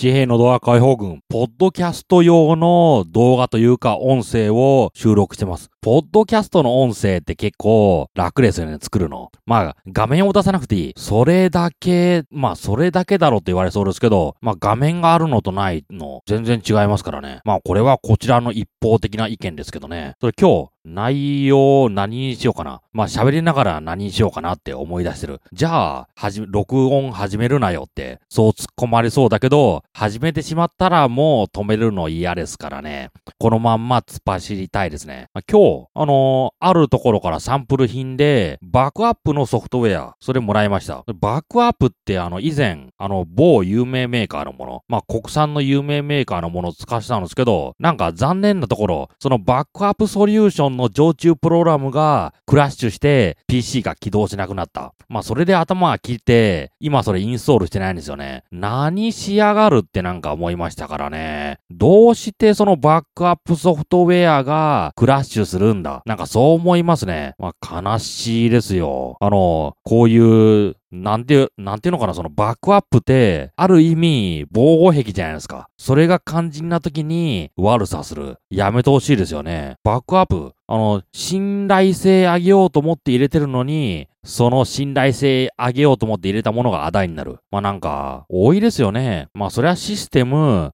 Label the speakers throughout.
Speaker 1: 地平のドア解放軍、ポッドキャスト用の動画というか音声を収録してます。ポッドキャストの音声って結構楽ですよね、作るの。まあ、画面を出さなくていい。それだけ、まあ、それだけだろうって言われそうですけど、まあ、画面があるのとないの、全然違いますからね。まあ、これはこちらの一方的な意見ですけどね。それ今日、内容何にしようかな。まあ喋りながら何にしようかなって思い出してる。じゃあ、はじ、録音始めるなよって、そう突っ込まれそうだけど、始めてしまったらもう止めるの嫌ですからね。このまんま突っ走りたいですね。まあ、今、あのー、あるところからサンプル品で、バックアップのソフトウェア、それもらいました。バックアップってあの、以前、あの、某有名メーカーのもの、まあ国産の有名メーカーのものを使ってたんですけど、なんか残念なところ、そのバックアップソリューションの常駐プログラムがクラッシュして PC が起動しなくなった。まあそれで頭が切って、今それインストールしてないんですよね。何しやがるってなんか思いましたからね。どうしてそのバックアップソフトウェアがクラッシュするるんだ。なんかそう思いますね。まあ悲しいですよ。あの、こういうなんていう、なんていうのかな、そのバックアップって、ある意味、防護壁じゃないですか。それが肝心な時に悪さする。やめてほしいですよね。バックアップ、あの、信頼性上げようと思って入れてるのに、その信頼性上げようと思って入れたものがアダイになる。まあなんか、多いですよね。まあそれはシステム、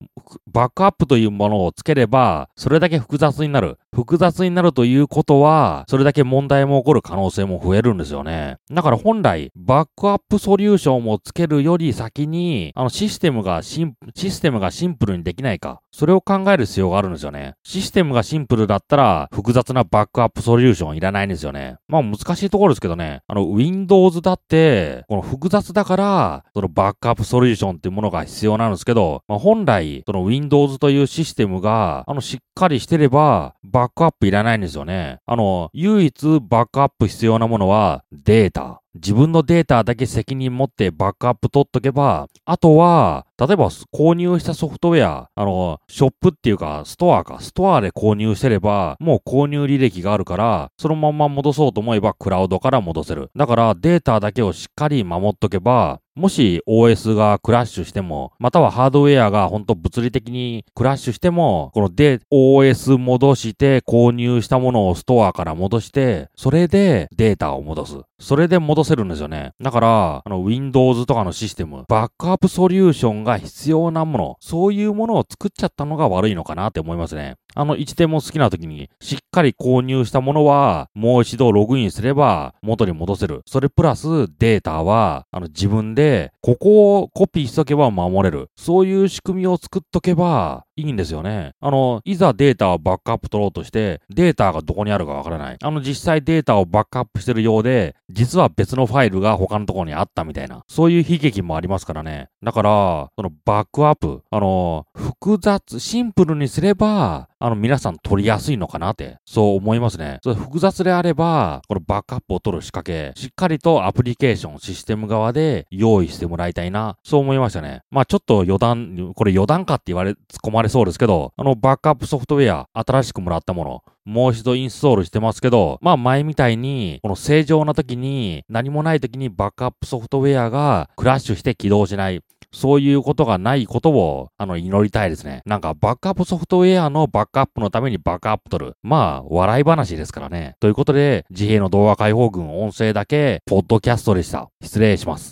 Speaker 1: バックアップというものをつければ、それだけ複雑になる。複雑になるということは、それだけ問題も起こる可能性も増えるんですよね。だから本来、バックアップソリューションをつけるより先に、あのシステムがシン、システムがシンプルにできないか。それを考える必要があるんですよね。システムがシンプルだったら、複雑なバックアップソリューションいらないんですよね。まあ難しいところですけどね。あの、Windows だって、この複雑だから、そのバックアップソリューションっていうものが必要なんですけど、まあ、本来、その Windows というシステムが、あの、しっかりしてれば、バックアップいらないんですよね。あの、唯一バックアップ必要なものは、データ。自分のデータだけ責任持ってバックアップ取っとけば、あとは、例えば購入したソフトウェア、あの、ショップっていうか、ストアか、ストアで購入してれば、もう購入履歴があるから、そのまま戻そうと思えばクラウドから戻せる。だからデータだけをしっかり守っとけば、もし OS がクラッシュしても、またはハードウェアが本当物理的にクラッシュしても、こので OS 戻して購入したものをストアから戻して、それでデータを戻す。それで戻せるんですよね。だから、あの Windows とかのシステム、バックアップソリューションが必要なもの、そういうものを作っちゃったのが悪いのかなって思いますね。あの、1点も好きな時に、しっかり購入したものは、もう一度ログインすれば、元に戻せる。それプラス、データは、あの、自分で、ここをコピーしとけば守れる。そういう仕組みを作っとけば、いいんですよね。あの、いざデータをバックアップ取ろうとして、データがどこにあるかわからない。あの、実際データをバックアップしてるようで、実は別のファイルが他のところにあったみたいな。そういう悲劇もありますからね。だから、そのバックアップ、あの、複雑、シンプルにすれば、あの、皆さん取りやすいのかなって、そう思いますね。それ複雑であれば、このバックアップを取る仕掛け、しっかりとアプリケーション、システム側で用意してもらいたいな、そう思いましたね。まあちょっと余談、これ余談かって言われ、突っ込まれそうですけど、あの、バックアップソフトウェア、新しくもらったもの、もう一度インストールしてますけど、まあ前みたいに、この正常な時に、何もない時にバックアップソフトウェアがクラッシュして起動しない。そういうことがないことを、あの、祈りたいですね。なんか、バックアップソフトウェアのバックアップのためにバックアップ取る。まあ、笑い話ですからね。ということで、自閉の動画解放軍音声だけ、ポッドキャストでした。失礼します。